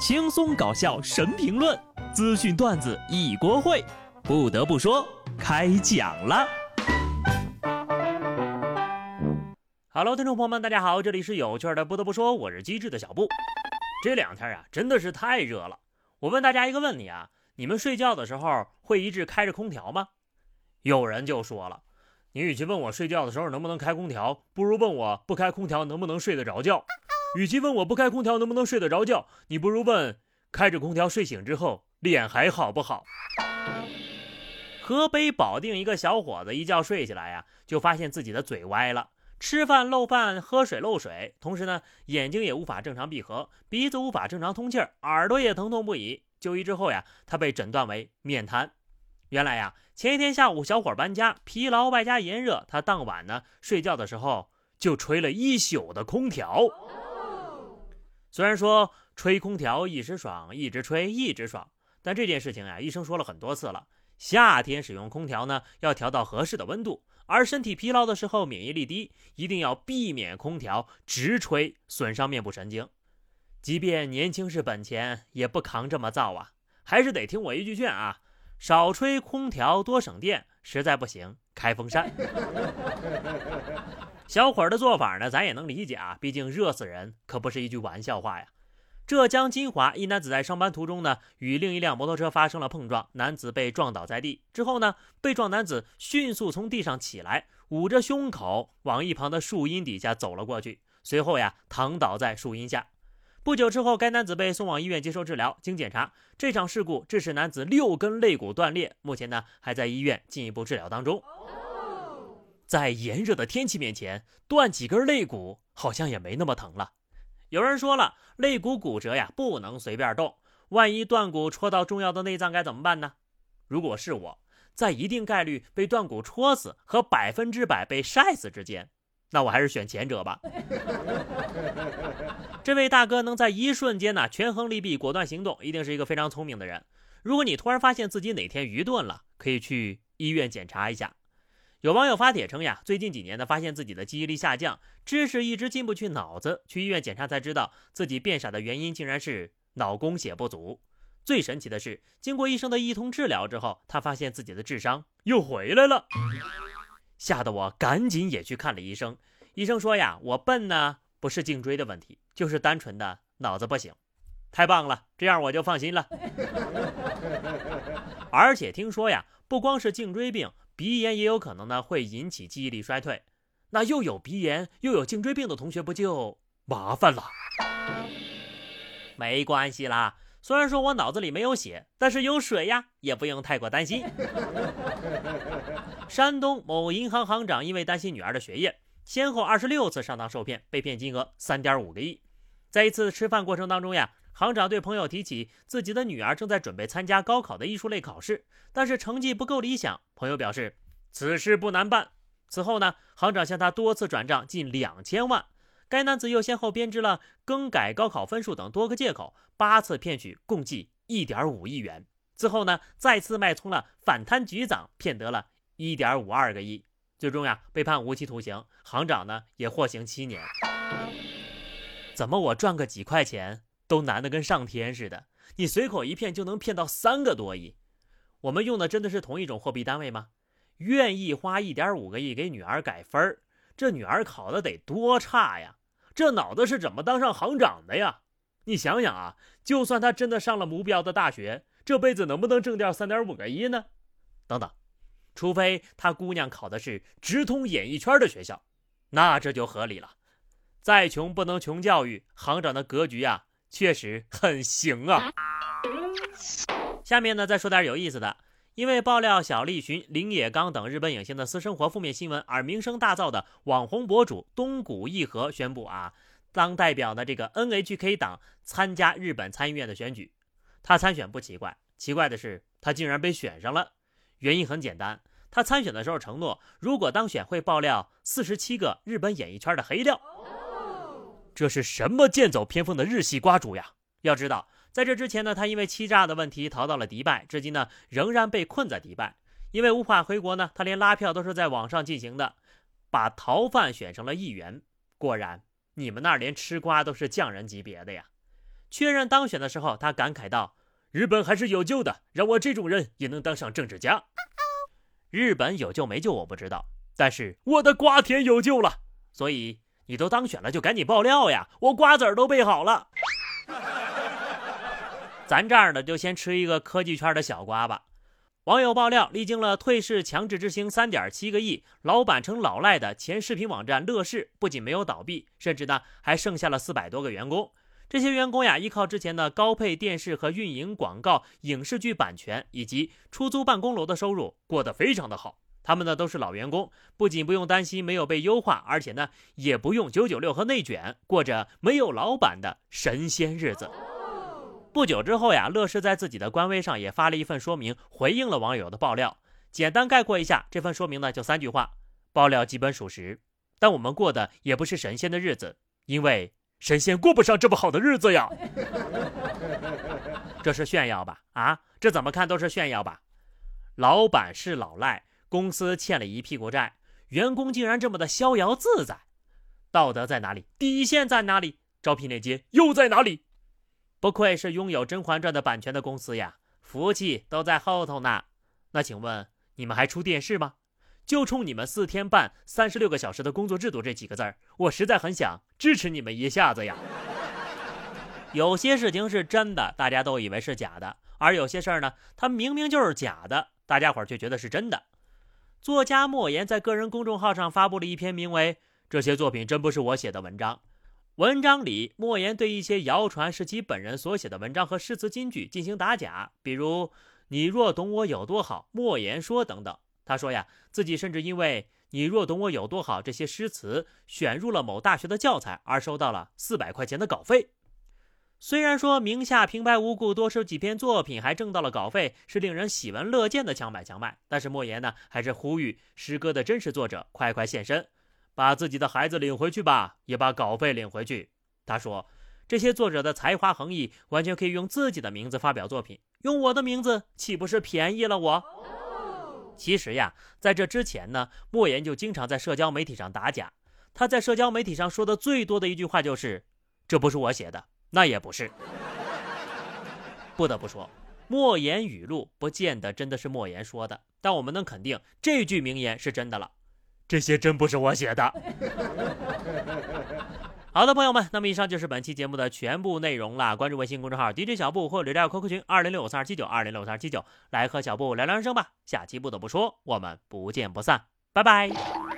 轻松搞笑神评论，资讯段子一锅烩。不得不说，开讲了。Hello，听众朋友们，大家好，这里是有趣的。不得不说，我是机智的小布。这两天啊，真的是太热了。我问大家一个问题啊，你们睡觉的时候会一直开着空调吗？有人就说了，你与其问我睡觉的时候能不能开空调，不如问我不开空调能不能睡得着觉。与其问我不开空调能不能睡得着觉，你不如问开着空调睡醒之后脸还好不好。河北保定一个小伙子一觉睡起来呀，就发现自己的嘴歪了，吃饭漏饭，喝水漏水，同时呢眼睛也无法正常闭合，鼻子无法正常通气儿，耳朵也疼痛不已。就医之后呀，他被诊断为面瘫。原来呀，前一天下午小伙搬家，疲劳外加炎热，他当晚呢睡觉的时候就吹了一宿的空调。虽然说吹空调一时爽，一直吹一直爽，但这件事情呀，医生说了很多次了。夏天使用空调呢，要调到合适的温度；而身体疲劳的时候，免疫力低，一定要避免空调直吹，损伤面部神经。即便年轻是本钱，也不扛这么造啊！还是得听我一句劝啊，少吹空调，多省电。实在不行，开风扇。小伙儿的做法呢，咱也能理解啊，毕竟热死人可不是一句玩笑话呀。浙江金华一男子在上班途中呢，与另一辆摩托车发生了碰撞，男子被撞倒在地。之后呢，被撞男子迅速从地上起来，捂着胸口往一旁的树荫底下走了过去，随后呀，躺倒在树荫下。不久之后，该男子被送往医院接受治疗。经检查，这场事故致使男子六根肋骨断裂，目前呢，还在医院进一步治疗当中。在炎热的天气面前，断几根肋骨好像也没那么疼了。有人说了，肋骨骨折呀，不能随便动，万一断骨戳到重要的内脏该怎么办呢？如果是我，在一定概率被断骨戳死和百分之百被晒死之间，那我还是选前者吧。这位大哥能在一瞬间呢权衡利弊，果断行动，一定是一个非常聪明的人。如果你突然发现自己哪天愚钝了，可以去医院检查一下。有网友发帖称呀，最近几年呢，发现自己的记忆力下降，知识一直进不去脑子，去医院检查才知道自己变傻的原因竟然是脑供血不足。最神奇的是，经过医生的一通治疗之后，他发现自己的智商又回来了，吓得我赶紧也去看了医生。医生说呀，我笨呢，不是颈椎的问题，就是单纯的脑子不行。太棒了，这样我就放心了。而且听说呀，不光是颈椎病。鼻炎也有可能呢，会引起记忆力衰退。那又有鼻炎又有颈椎病的同学，不就麻烦了？没关系啦，虽然说我脑子里没有血，但是有水呀，也不用太过担心。山东某银行行长因为担心女儿的学业，先后二十六次上当受骗，被骗金额三点五个亿。在一次吃饭过程当中呀。行长对朋友提起自己的女儿正在准备参加高考的艺术类考试，但是成绩不够理想。朋友表示此事不难办。此后呢，行长向他多次转账近两千万。该男子又先后编织了更改高考分数等多个借口，八次骗取共计一点五亿元。之后呢，再次脉冲了反贪局长，骗得了一点五二个亿。最终呀，被判无期徒刑。行长呢，也获刑七年。怎么我赚个几块钱？都难得跟上天似的，你随口一骗就能骗到三个多亿。我们用的真的是同一种货币单位吗？愿意花一点五个亿给女儿改分儿，这女儿考的得多差呀？这脑子是怎么当上行长的呀？你想想啊，就算他真的上了目标的大学，这辈子能不能挣掉三点五个亿呢？等等，除非他姑娘考的是直通演艺圈的学校，那这就合理了。再穷不能穷教育，行长的格局呀。确实很行啊！下面呢，再说点有意思的。因为爆料小栗旬、林野刚等日本影星的私生活负面新闻而名声大噪的网红博主东谷义和宣布啊，当代表的这个 NHK 党参加日本参议院的选举。他参选不奇怪，奇怪的是他竟然被选上了。原因很简单，他参选的时候承诺，如果当选会爆料四十七个日本演艺圈的黑料。这是什么剑走偏锋的日系瓜主呀？要知道，在这之前呢，他因为欺诈的问题逃到了迪拜，至今呢仍然被困在迪拜。因为无法回国呢，他连拉票都是在网上进行的，把逃犯选成了议员。果然，你们那儿连吃瓜都是匠人级别的呀！确认当选的时候，他感慨道：“日本还是有救的，让我这种人也能当上政治家。”日本有救没救我不知道，但是我的瓜田有救了。所以你都当选了，就赶紧爆料呀！我瓜子儿都备好了。咱这儿呢，就先吃一个科技圈的小瓜吧。网友爆料，历经了退市、强制执行三点七个亿，老板成老赖的前视频网站乐视，不仅没有倒闭，甚至呢还剩下了四百多个员工。这些员工呀，依靠之前的高配电视和运营广告、影视剧版权以及出租办公楼的收入，过得非常的好。他们呢都是老员工，不仅不用担心没有被优化，而且呢也不用九九六和内卷，过着没有老板的神仙日子。不久之后呀，乐视在自己的官微上也发了一份说明，回应了网友的爆料。简单概括一下，这份说明呢就三句话：爆料基本属实，但我们过的也不是神仙的日子，因为神仙过不上这么好的日子呀。这是炫耀吧？啊，这怎么看都是炫耀吧？老板是老赖，公司欠了一屁股债，员工竟然这么的逍遥自在，道德在哪里？底线在哪里？招聘链接又在哪里？不愧是拥有《甄嬛传》的版权的公司呀，福气都在后头呢。那请问你们还出电视吗？就冲你们四天半、三十六个小时的工作制度这几个字儿，我实在很想支持你们一下子呀。有些事情是真的，大家都以为是假的；而有些事儿呢，它明明就是假的，大家伙儿却觉得是真的。作家莫言在个人公众号上发布了一篇名为《这些作品真不是我写的》文章。文章里，莫言对一些谣传是其本人所写的文章和诗词金句进行打假，比如“你若懂我有多好”，莫言说等等。他说呀，自己甚至因为“你若懂我有多好”这些诗词选入了某大学的教材，而收到了四百块钱的稿费。虽然说名下平白无故多收几篇作品，还挣到了稿费，是令人喜闻乐见的强买强卖，但是莫言呢，还是呼吁诗歌的真实作者快快现身。把自己的孩子领回去吧，也把稿费领回去。他说：“这些作者的才华横溢，完全可以用自己的名字发表作品，用我的名字岂不是便宜了我？”其实呀，在这之前呢，莫言就经常在社交媒体上打假。他在社交媒体上说的最多的一句话就是：“这不是我写的，那也不是。”不得不说，莫言语录不见得真的是莫言说的，但我们能肯定这句名言是真的了。这些真不是我写的。好的，朋友们，那么以上就是本期节目的全部内容了。关注微信公众号 DJ 小布或者加 QQ 群二零六五三二七九二零六五三二七九，来和小布聊聊人生吧。下期不得不说，我们不见不散，拜拜。